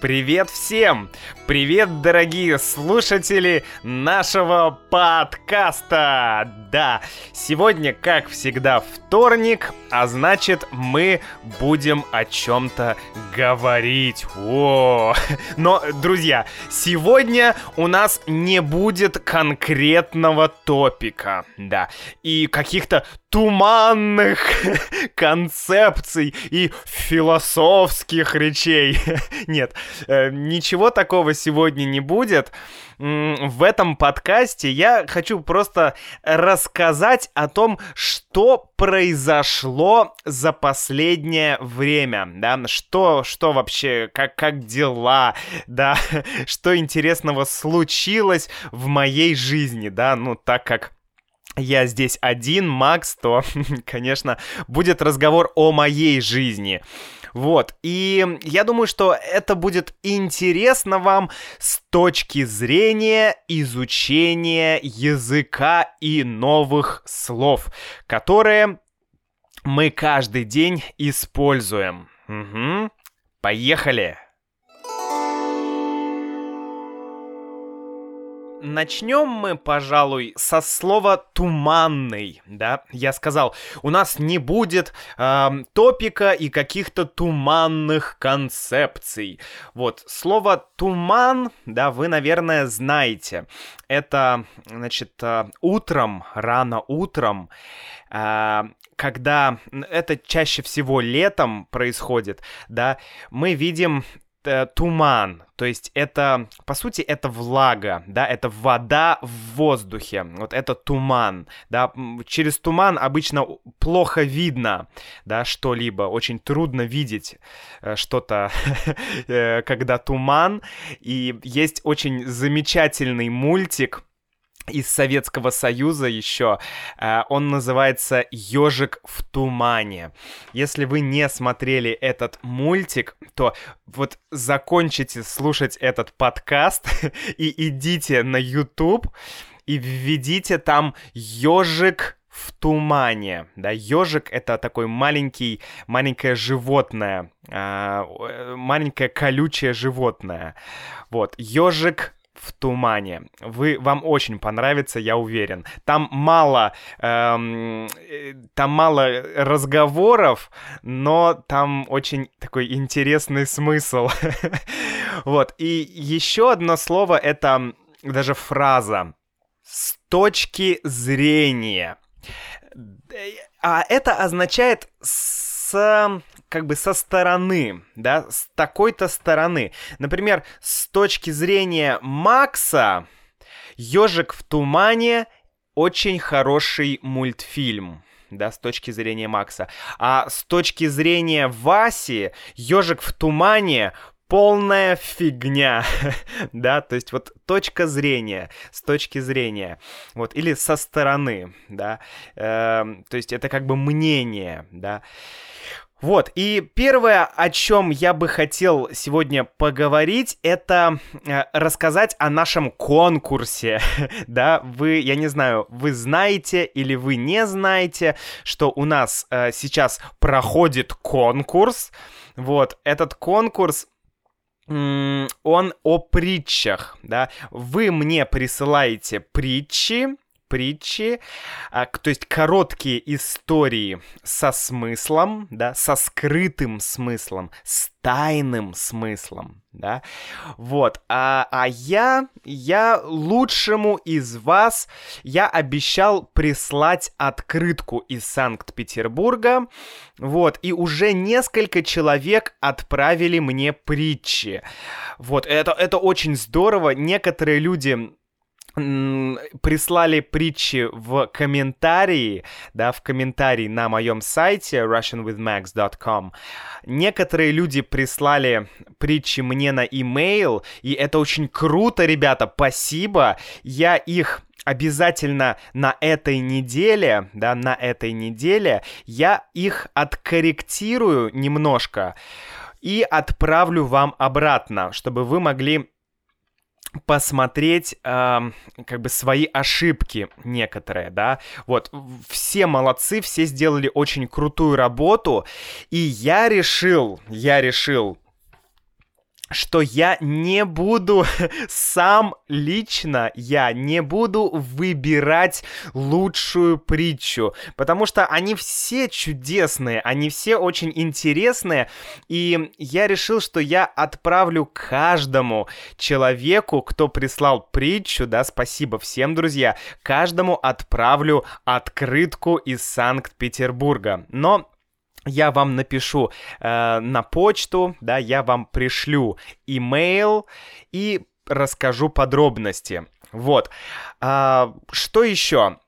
Привет всем! Привет, дорогие слушатели нашего подкаста! Да, сегодня, как всегда, вторник, а значит, мы будем о чем-то говорить. О! Но, друзья, сегодня у нас не будет конкретного топика, да, и каких-то туманных концепций и философских речей. Нет, э, ничего такого сегодня не будет. В этом подкасте я хочу просто рассказать о том, что произошло за последнее время, да, что, что вообще, как, как дела, да, что интересного случилось в моей жизни, да, ну, так как я здесь один, Макс, то, конечно, будет разговор о моей жизни. Вот, и я думаю, что это будет интересно вам с точки зрения изучения языка и новых слов, которые мы каждый день используем. Угу. Поехали! Начнем мы, пожалуй, со слова туманный, да? Я сказал, у нас не будет э, топика и каких-то туманных концепций. Вот слово туман, да, вы, наверное, знаете. Это, значит, э, утром, рано утром, э, когда это чаще всего летом происходит, да, мы видим туман, то есть это, по сути, это влага, да, это вода в воздухе, вот это туман, да, через туман обычно плохо видно, да, что-либо, очень трудно видеть э, что-то, э, когда туман, и есть очень замечательный мультик, из Советского Союза еще. Э, он называется «Ежик в тумане». Если вы не смотрели этот мультик, то вот закончите слушать этот подкаст и идите на YouTube и введите там «Ежик в тумане. Да, ежик это такой маленький, маленькое животное, а, э, маленькое колючее животное. Вот, ежик в тумане. Вы, вам очень понравится, я уверен. Там мало, эм, э, там мало разговоров, но там очень такой интересный смысл. вот. И еще одно слово это даже фраза. С точки зрения. А это означает с как бы со стороны, да, с такой-то стороны. Например, с точки зрения Макса, «Ежик в тумане» очень хороший мультфильм да, с точки зрения Макса. А с точки зрения Васи, ежик в тумане полная фигня, да, то есть вот точка зрения, с точки зрения, вот, или со стороны, да, э, то есть это как бы мнение, да. Вот, и первое, о чем я бы хотел сегодня поговорить, это э, рассказать о нашем конкурсе. да, вы, я не знаю, вы знаете или вы не знаете, что у нас э, сейчас проходит конкурс. Вот, этот конкурс он о притчах, да. Вы мне присылаете притчи, притчи, а, то есть короткие истории со смыслом, да, со скрытым смыслом, с тайным смыслом, да, вот, а, а я, я лучшему из вас, я обещал прислать открытку из Санкт-Петербурга, вот, и уже несколько человек отправили мне притчи, вот, это, это очень здорово, некоторые люди прислали притчи в комментарии, да, в комментарии на моем сайте russianwithmax.com. Некоторые люди прислали притчи мне на имейл, и это очень круто, ребята, спасибо. Я их обязательно на этой неделе, да, на этой неделе я их откорректирую немножко и отправлю вам обратно, чтобы вы могли посмотреть э, как бы свои ошибки некоторые, да, вот, все молодцы, все сделали очень крутую работу, и я решил, я решил что я не буду сам лично, я не буду выбирать лучшую притчу, потому что они все чудесные, они все очень интересные, и я решил, что я отправлю каждому человеку, кто прислал притчу, да, спасибо всем, друзья, каждому отправлю открытку из Санкт-Петербурга. Но я вам напишу э, на почту, да, я вам пришлю имейл и расскажу подробности. Вот. А, что еще?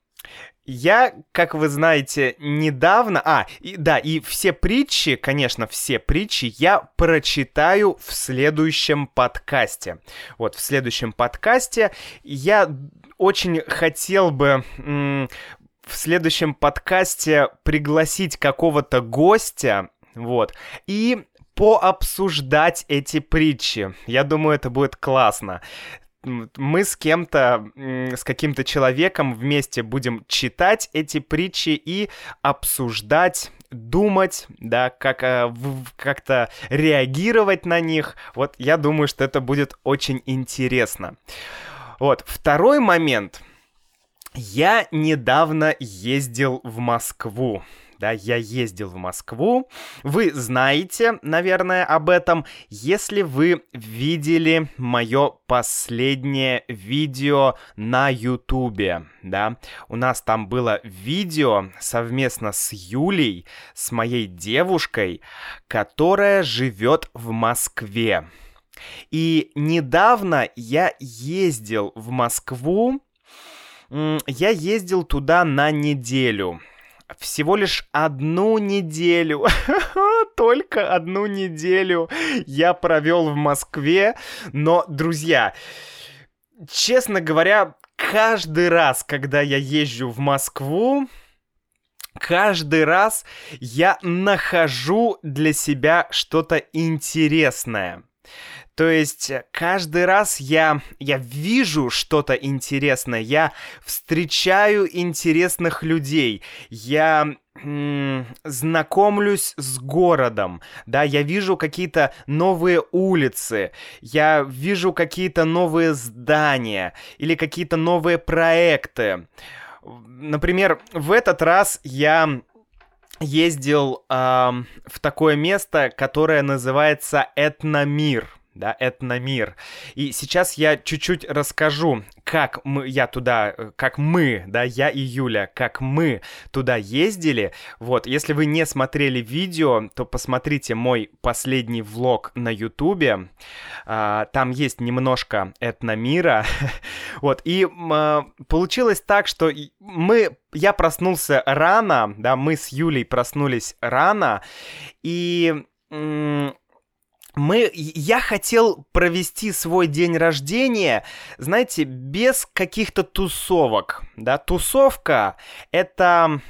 Я, как вы знаете, недавно... А, и, да, и все притчи, конечно, все притчи я прочитаю в следующем подкасте. Вот, в следующем подкасте я очень хотел бы в следующем подкасте пригласить какого-то гостя, вот, и пообсуждать эти притчи. Я думаю, это будет классно. Мы с кем-то, с каким-то человеком вместе будем читать эти притчи и обсуждать думать, да, как э, как-то реагировать на них. Вот я думаю, что это будет очень интересно. Вот второй момент я недавно ездил в Москву. Да, я ездил в Москву. Вы знаете, наверное, об этом, если вы видели мое последнее видео на Ютубе, да. У нас там было видео совместно с Юлей, с моей девушкой, которая живет в Москве. И недавно я ездил в Москву, я ездил туда на неделю. Всего лишь одну неделю, только одну неделю я провел в Москве. Но, друзья, честно говоря, каждый раз, когда я езжу в Москву, каждый раз я нахожу для себя что-то интересное. То есть э, каждый раз я, я вижу что-то интересное, я встречаю интересных людей, я знакомлюсь с городом, да, я вижу какие-то новые улицы, я вижу какие-то новые здания или какие-то новые проекты. Например, в этот раз я ездил э, в такое место, которое называется Этномир да, этномир. И сейчас я чуть-чуть расскажу, как мы, я туда, э, как мы, да, я и Юля, как мы туда ездили. Вот, если вы не смотрели видео, то посмотрите мой последний влог на Ютубе. А, там есть немножко этномира. вот, и а, получилось так, что мы, я проснулся рано, да, мы с Юлей проснулись рано, и мы, я хотел провести свой день рождения, знаете, без каких-то тусовок, да, тусовка это,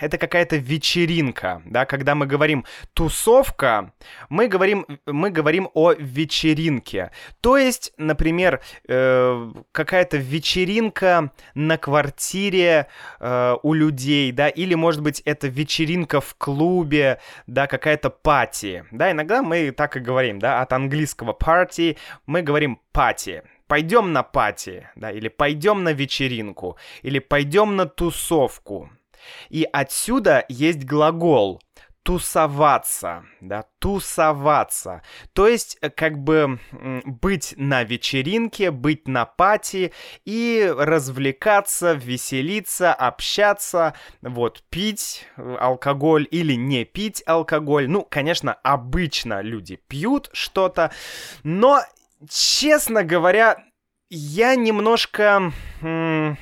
это какая-то вечеринка, да, когда мы говорим тусовка, мы говорим, мы говорим о вечеринке, то есть, например, э, какая-то вечеринка на квартире э, у людей, да, или, может быть, это вечеринка в клубе, да, какая-то пати, да, иногда мы так и говорим, да, от английского party мы говорим пати. Пойдем на пати, да, или пойдем на вечеринку, или пойдем на тусовку. И отсюда есть глагол тусоваться, да, тусоваться. То есть, э, как бы быть на вечеринке, быть на пати и развлекаться, веселиться, общаться, вот, пить э, алкоголь или не пить алкоголь. Ну, конечно, обычно люди пьют что-то, но, честно говоря, я немножко... М-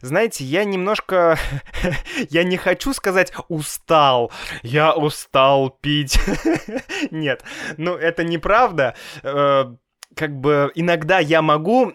знаете, я немножко... я не хочу сказать «устал», я устал пить. Нет, ну это неправда. Э, как бы иногда я могу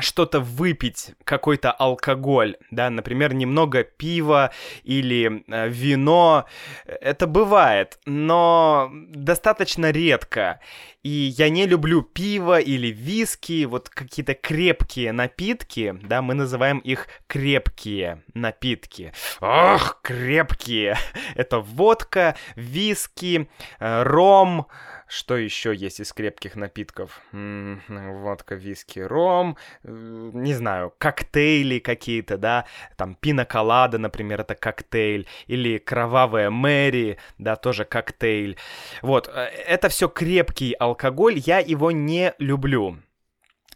что-то выпить, какой-то алкоголь, да, например, немного пива или э, вино, это бывает, но достаточно редко. И я не люблю пиво или виски, вот какие-то крепкие напитки, да, мы называем их крепкие напитки. Ох, крепкие! Это водка, виски, э, ром, Что еще есть из крепких напитков? М-м, водка, виски, ром, э, не знаю, коктейли какие-то, да, там пиноколада, например, это коктейль, или кровавая Мэри, да, тоже коктейль. Вот, э, это все крепкий алкоголь, я его не люблю.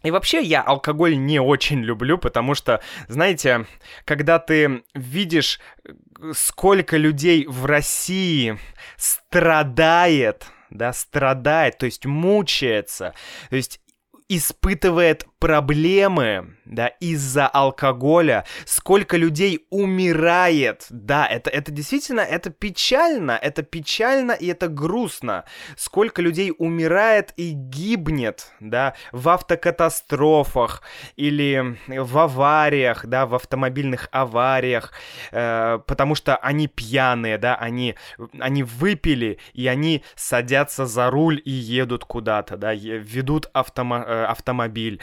И вообще я алкоголь не очень люблю, потому что, знаете, когда ты видишь, э, сколько людей в России страдает, да, страдает, то есть мучается, то есть испытывает проблемы, да, из-за алкоголя, сколько людей умирает, да, это, это действительно, это печально, это печально и это грустно, сколько людей умирает и гибнет, да, в автокатастрофах или в авариях, да, в автомобильных авариях, э, потому что они пьяные, да, они, они выпили, и они садятся за руль и едут куда-то, да, ведут автомо- автомобиль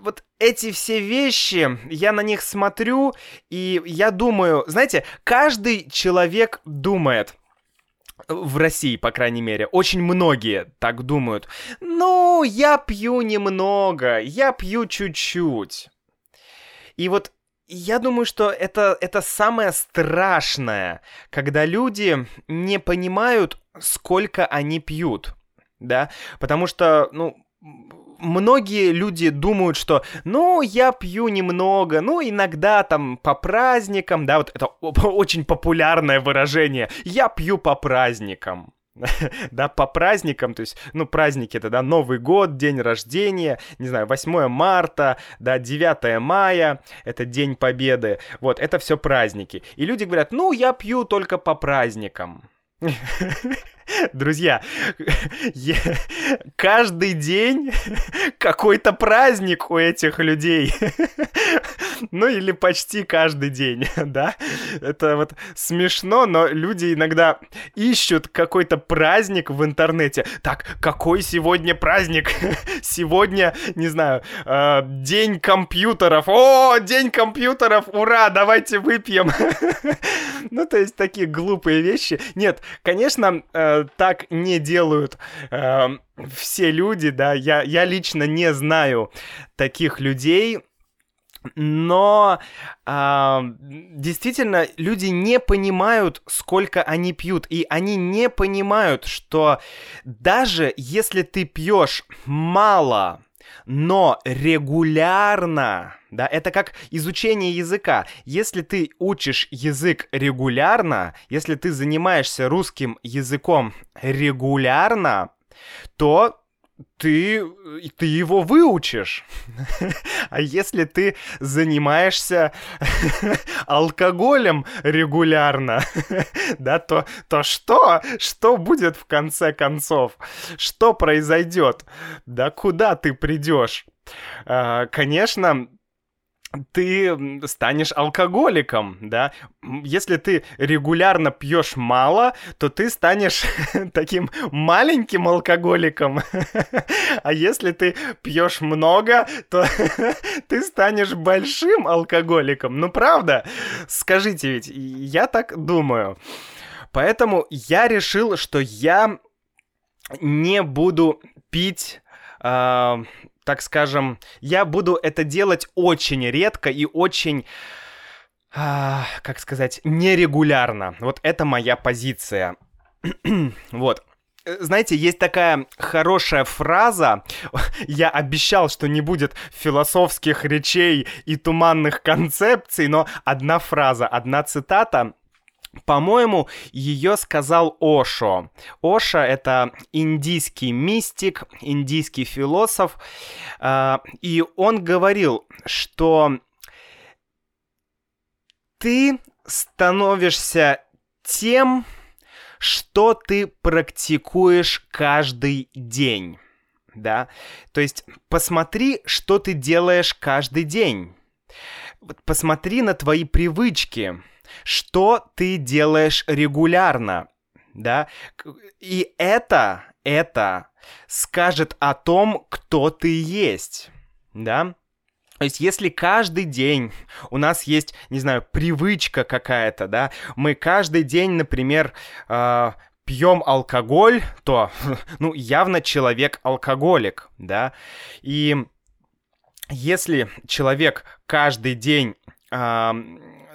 вот эти все вещи, я на них смотрю, и я думаю, знаете, каждый человек думает, в России, по крайней мере, очень многие так думают. Ну, я пью немного, я пью чуть-чуть. И вот я думаю, что это, это самое страшное, когда люди не понимают, сколько они пьют, да, потому что, ну, многие люди думают, что, ну, я пью немного, ну, иногда там по праздникам, да, вот это очень популярное выражение, я пью по праздникам. да, по праздникам, то есть, ну, праздники это, да, Новый год, день рождения, не знаю, 8 марта, да, 9 мая, это День Победы, вот, это все праздники. И люди говорят, ну, я пью только по праздникам. Друзья, каждый день какой-то праздник у этих людей. ну или почти каждый день, да? Это вот смешно, но люди иногда ищут какой-то праздник в интернете. Так, какой сегодня праздник? сегодня, не знаю, э, день компьютеров. О, день компьютеров, ура, давайте выпьем. ну, то есть такие глупые вещи. Нет, конечно, э, так не делают э, все люди, да, я, я лично не знаю таких людей, но э, действительно люди не понимают, сколько они пьют, и они не понимают, что даже если ты пьешь мало, но регулярно, да, это как изучение языка. Если ты учишь язык регулярно, если ты занимаешься русским языком регулярно, то ты, ты его выучишь. а если ты занимаешься алкоголем регулярно, да, то, то что? Что будет в конце концов? Что произойдет? Да куда ты придешь? А, конечно, ты станешь алкоголиком, да. Если ты регулярно пьешь мало, то ты станешь таким маленьким алкоголиком. а если ты пьешь много, то ты станешь большим алкоголиком. Ну правда? Скажите ведь, я так думаю. Поэтому я решил, что я не буду пить э, так скажем, я буду это делать очень редко и очень... А, как сказать, нерегулярно. Вот это моя позиция. вот. Знаете, есть такая хорошая фраза. Я обещал, что не будет философских речей и туманных концепций, но одна фраза, одна цитата по-моему, ее сказал Ошо. Оша — это индийский мистик, индийский философ, а, и он говорил, что ты становишься тем, что ты практикуешь каждый день. Да? То есть посмотри, что ты делаешь каждый день. Посмотри на твои привычки что ты делаешь регулярно, да, и это, это скажет о том, кто ты есть, да. То есть, если каждый день у нас есть, не знаю, привычка какая-то, да, мы каждый день, например, э, пьем алкоголь, то, ну, явно человек алкоголик, да. И если человек каждый день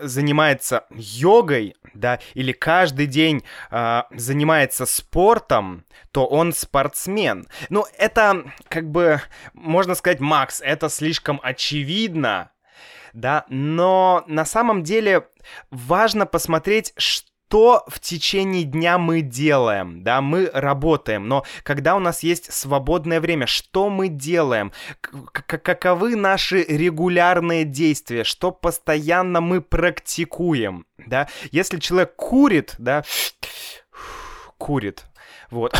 занимается йогой, да, или каждый день э, занимается спортом, то он спортсмен. Ну, это как бы, можно сказать, Макс, это слишком очевидно, да, но на самом деле важно посмотреть, что что в течение дня мы делаем, да, мы работаем, но когда у нас есть свободное время, что мы делаем, каковы наши регулярные действия, что постоянно мы практикуем, да, если человек курит, да, курит, вот,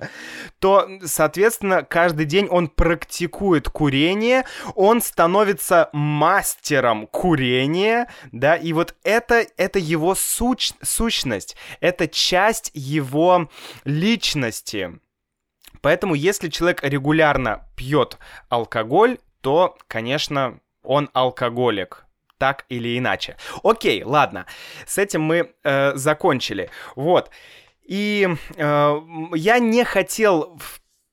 то, соответственно, каждый день он практикует курение, он становится мастером курения, да, и вот это, это его суч, сущность, это часть его личности. Поэтому, если человек регулярно пьет алкоголь, то, конечно, он алкоголик так или иначе. Окей, ладно, с этим мы э, закончили. Вот. И э, я не хотел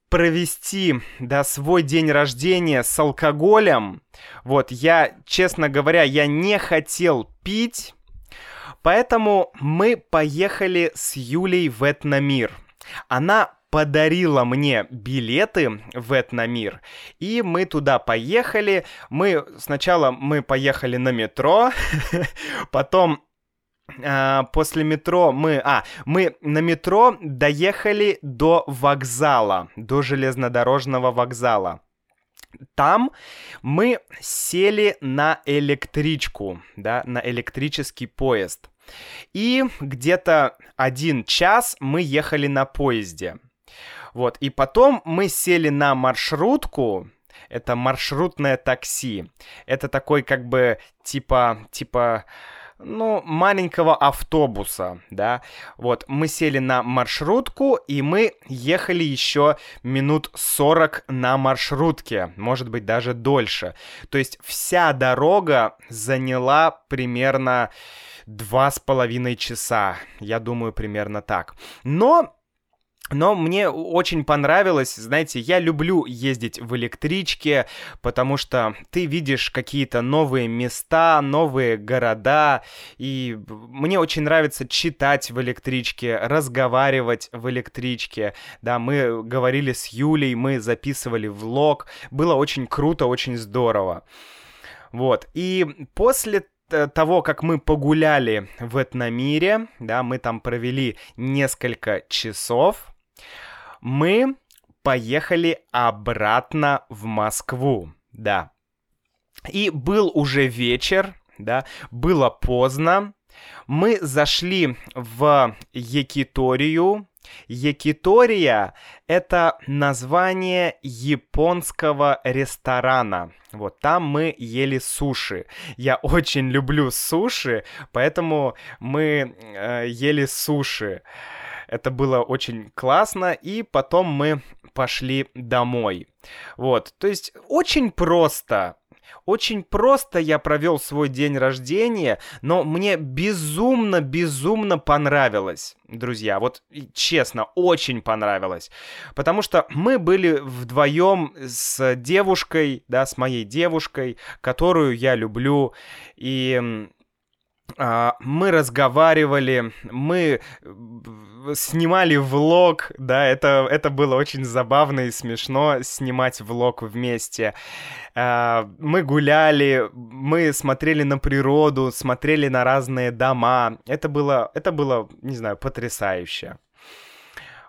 провести, да, свой день рождения с алкоголем. Вот, я, честно говоря, я не хотел пить, поэтому мы поехали с Юлей в Этномир. Она подарила мне билеты в Этномир, и мы туда поехали. Мы сначала мы поехали на метро, потом после метро мы... А, мы на метро доехали до вокзала, до железнодорожного вокзала. Там мы сели на электричку, да, на электрический поезд. И где-то один час мы ехали на поезде. Вот, и потом мы сели на маршрутку, это маршрутное такси. Это такой как бы типа, типа, ну, маленького автобуса, да. Вот, мы сели на маршрутку, и мы ехали еще минут 40 на маршрутке, может быть, даже дольше. То есть вся дорога заняла примерно два с половиной часа, я думаю, примерно так. Но но мне очень понравилось, знаете, я люблю ездить в электричке, потому что ты видишь какие-то новые места, новые города, и мне очень нравится читать в электричке, разговаривать в электричке. Да, мы говорили с Юлей, мы записывали влог, было очень круто, очень здорово. Вот, и после того, как мы погуляли в Этномире, да, мы там провели несколько часов, мы поехали обратно в Москву, да. И был уже вечер, да, было поздно. Мы зашли в Якиторию. Якитория — это название японского ресторана. Вот там мы ели суши. Я очень люблю суши, поэтому мы э, ели суши. Это было очень классно, и потом мы пошли домой. Вот, то есть очень просто. Очень просто я провел свой день рождения, но мне безумно, безумно понравилось, друзья. Вот честно, очень понравилось. Потому что мы были вдвоем с девушкой, да, с моей девушкой, которую я люблю. И мы разговаривали, мы снимали влог, да, это, это было очень забавно и смешно снимать влог вместе. А, мы гуляли, мы смотрели на природу, смотрели на разные дома. Это было, это было, не знаю, потрясающе.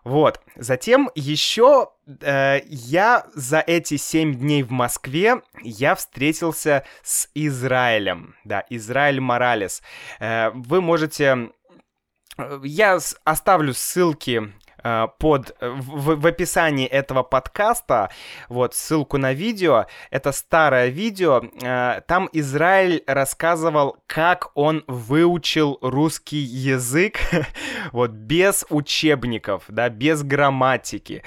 Вот. Затем еще э, я за эти семь дней в Москве я встретился с Израилем. Да, Израиль Моралес. Э, вы можете... Э, я оставлю ссылки под, э, в, в описании этого подкаста, вот, ссылку на видео, это старое видео, э, там Израиль рассказывал, как он выучил русский язык, вот, без учебников, да, без грамматики.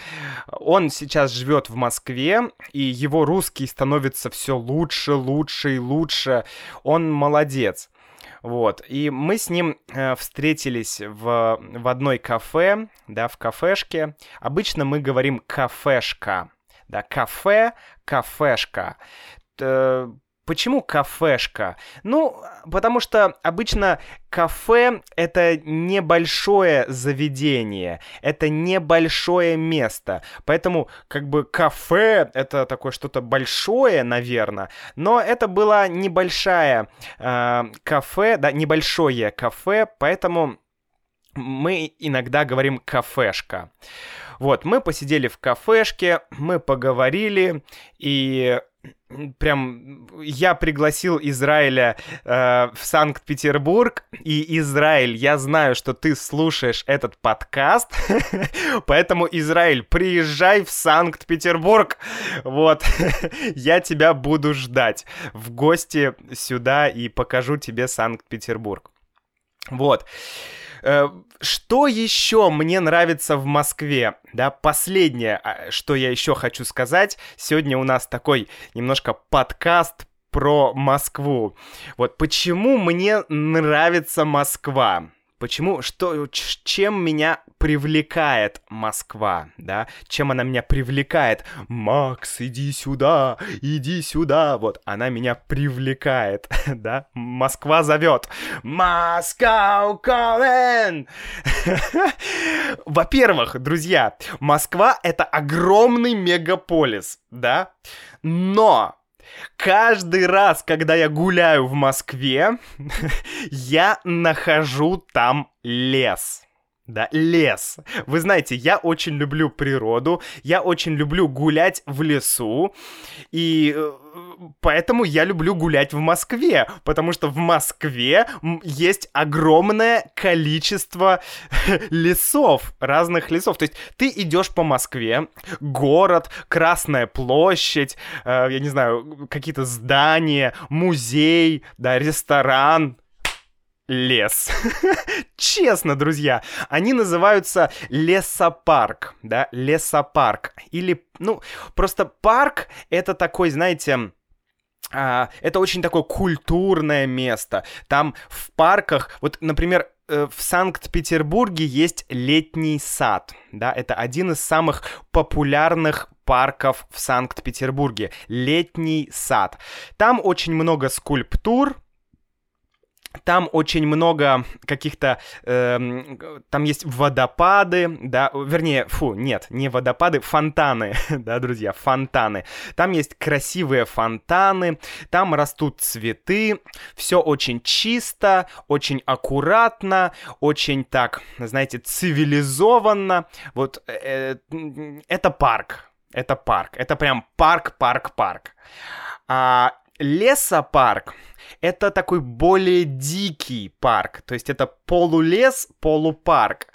Он сейчас живет в Москве, и его русский становится все лучше, лучше и лучше. Он молодец. Вот, и мы с ним э, встретились в, в одной кафе, да, в кафешке. Обычно мы говорим кафешка, да, кафе, кафешка. Почему кафешка? Ну, потому что обычно кафе — это небольшое заведение, это небольшое место. Поэтому как бы кафе — это такое что-то большое, наверное, но это была небольшая э, кафе, да, небольшое кафе, поэтому мы иногда говорим кафешка. Вот, мы посидели в кафешке, мы поговорили, и прям я пригласил Израиля э, в Санкт-Петербург, и Израиль, я знаю, что ты слушаешь этот подкаст, поэтому Израиль, приезжай в Санкт-Петербург, вот, я тебя буду ждать в гости сюда и покажу тебе Санкт-Петербург. Вот. Э, что еще мне нравится в Москве? Да, последнее, а, что я еще хочу сказать. Сегодня у нас такой немножко подкаст про Москву. Вот почему мне нравится Москва? Почему, что, чем меня привлекает Москва, да? Чем она меня привлекает? Макс, иди сюда, иди сюда. Вот, она меня привлекает, да? Москва зовет. Москва calling! Во-первых, друзья, Москва — это огромный мегаполис, да? Но Каждый раз, когда я гуляю в Москве, я нахожу там лес. Да, лес. Вы знаете, я очень люблю природу, я очень люблю гулять в лесу, и э, поэтому я люблю гулять в Москве, потому что в Москве есть огромное количество лесов, разных лесов. То есть ты идешь по Москве, город, Красная площадь, э, я не знаю, какие-то здания, музей, да, ресторан, лес. Честно, друзья, они называются лесопарк, да, лесопарк. Или, ну, просто парк — это такой, знаете, а, это очень такое культурное место. Там в парках, вот, например, э, в Санкт-Петербурге есть летний сад, да, это один из самых популярных парков в Санкт-Петербурге, летний сад. Там очень много скульптур, там очень много каких-то, э, там есть водопады, да, вернее, фу, нет, не водопады, фонтаны, да, друзья, фонтаны. Там есть красивые фонтаны, там растут цветы, все очень чисто, очень аккуратно, очень так, знаете, цивилизованно. Вот э, э, это парк, это парк, это прям парк, парк, парк. А лесопарк это такой более дикий парк, то есть это полулес, полупарк.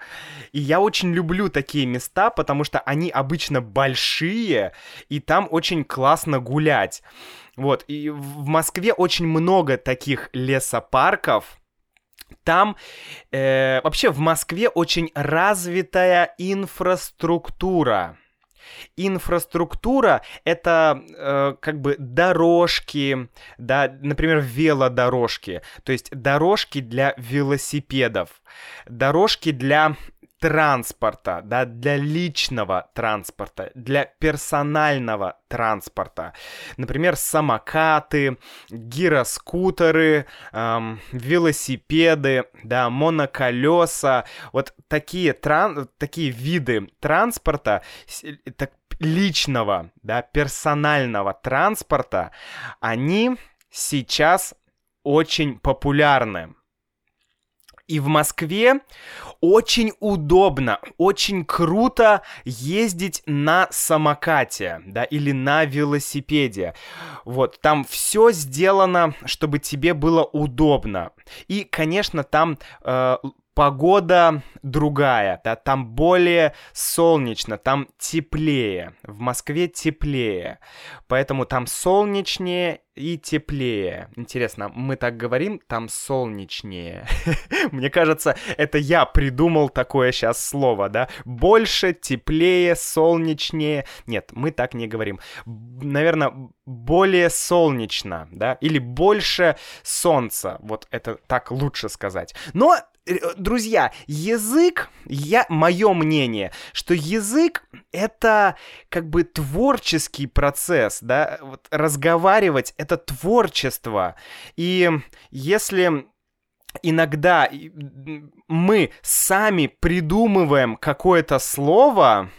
И я очень люблю такие места, потому что они обычно большие, и там очень классно гулять. Вот, и в Москве очень много таких лесопарков, там э, вообще в Москве очень развитая инфраструктура. Инфраструктура — это э, как бы дорожки, да, например, велодорожки, то есть дорожки для велосипедов, дорожки для транспорта, да, для личного транспорта, для персонального транспорта. Например, самокаты, гироскутеры, эм, велосипеды, да, моноколеса. Вот такие, тран такие виды транспорта, так, личного, да, персонального транспорта, они сейчас очень популярны. И в Москве очень удобно, очень круто ездить на самокате, да, или на велосипеде. Вот, там все сделано, чтобы тебе было удобно. И, конечно, там э, погода другая, да, там более солнечно, там теплее, в Москве теплее, поэтому там солнечнее и теплее. Интересно, мы так говорим, там солнечнее. Мне кажется, это я придумал такое сейчас слово, да? Больше, теплее, солнечнее. Нет, мы так не говорим. Наверное, более солнечно, да? Или больше солнца. Вот это так лучше сказать. Но друзья, язык, я, мое мнение, что язык это как бы творческий процесс, да, вот разговаривать это творчество, и если иногда мы сами придумываем какое-то слово,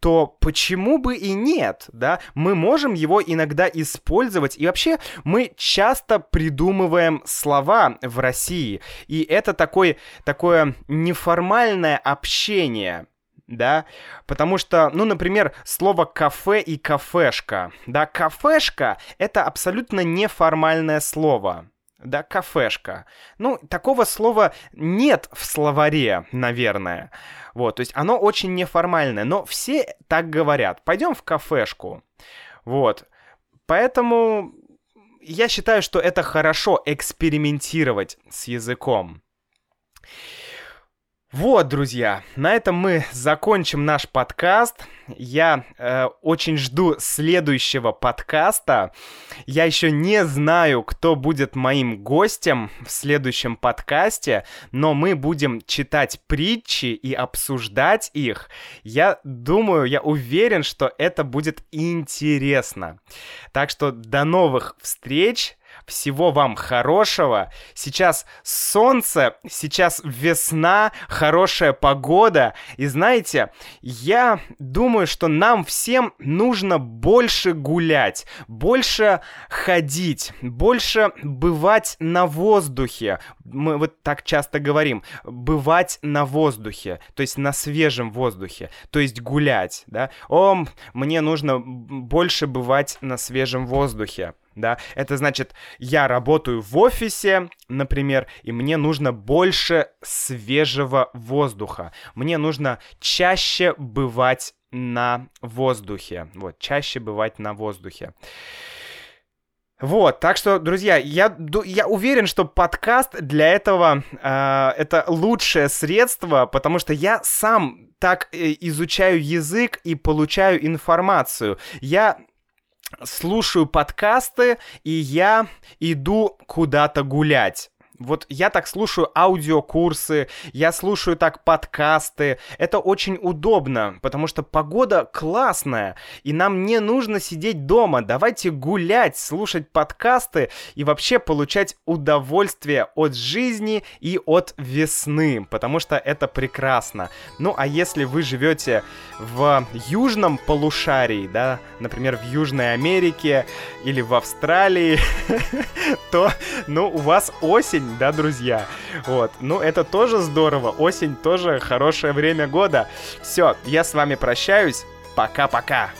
то почему бы и нет, да? Мы можем его иногда использовать, и вообще мы часто придумываем слова в России, и это такой, такое неформальное общение, да, потому что, ну, например, слово кафе и кафешка, да, кафешка — это абсолютно неформальное слово, да, кафешка. Ну, такого слова нет в словаре, наверное. Вот, то есть оно очень неформальное, но все так говорят. Пойдем в кафешку. Вот. Поэтому я считаю, что это хорошо экспериментировать с языком. Вот, друзья, на этом мы закончим наш подкаст. Я э, очень жду следующего подкаста. Я еще не знаю, кто будет моим гостем в следующем подкасте, но мы будем читать притчи и обсуждать их. Я думаю, я уверен, что это будет интересно. Так что до новых встреч. Всего вам хорошего. Сейчас солнце, сейчас весна, хорошая погода. И знаете, я думаю, что нам всем нужно больше гулять, больше ходить, больше бывать на воздухе. Мы вот так часто говорим, бывать на воздухе, то есть на свежем воздухе, то есть гулять, да. О, мне нужно больше бывать на свежем воздухе да, это значит, я работаю в офисе, например, и мне нужно больше свежего воздуха, мне нужно чаще бывать на воздухе, вот, чаще бывать на воздухе. Вот, так что, друзья, я, я уверен, что подкаст для этого э, это лучшее средство, потому что я сам так э, изучаю язык и получаю информацию. Я слушаю подкасты, и я иду куда-то гулять. Вот я так слушаю аудиокурсы, я слушаю так подкасты. Это очень удобно, потому что погода классная, и нам не нужно сидеть дома. Давайте гулять, слушать подкасты и вообще получать удовольствие от жизни и от весны, потому что это прекрасно. Ну а если вы живете в южном полушарии, да, например, в Южной Америке или в Австралии, то, ну, у вас осень осень, да, друзья? Вот, ну это тоже здорово, осень тоже хорошее время года. Все, я с вами прощаюсь, пока-пока.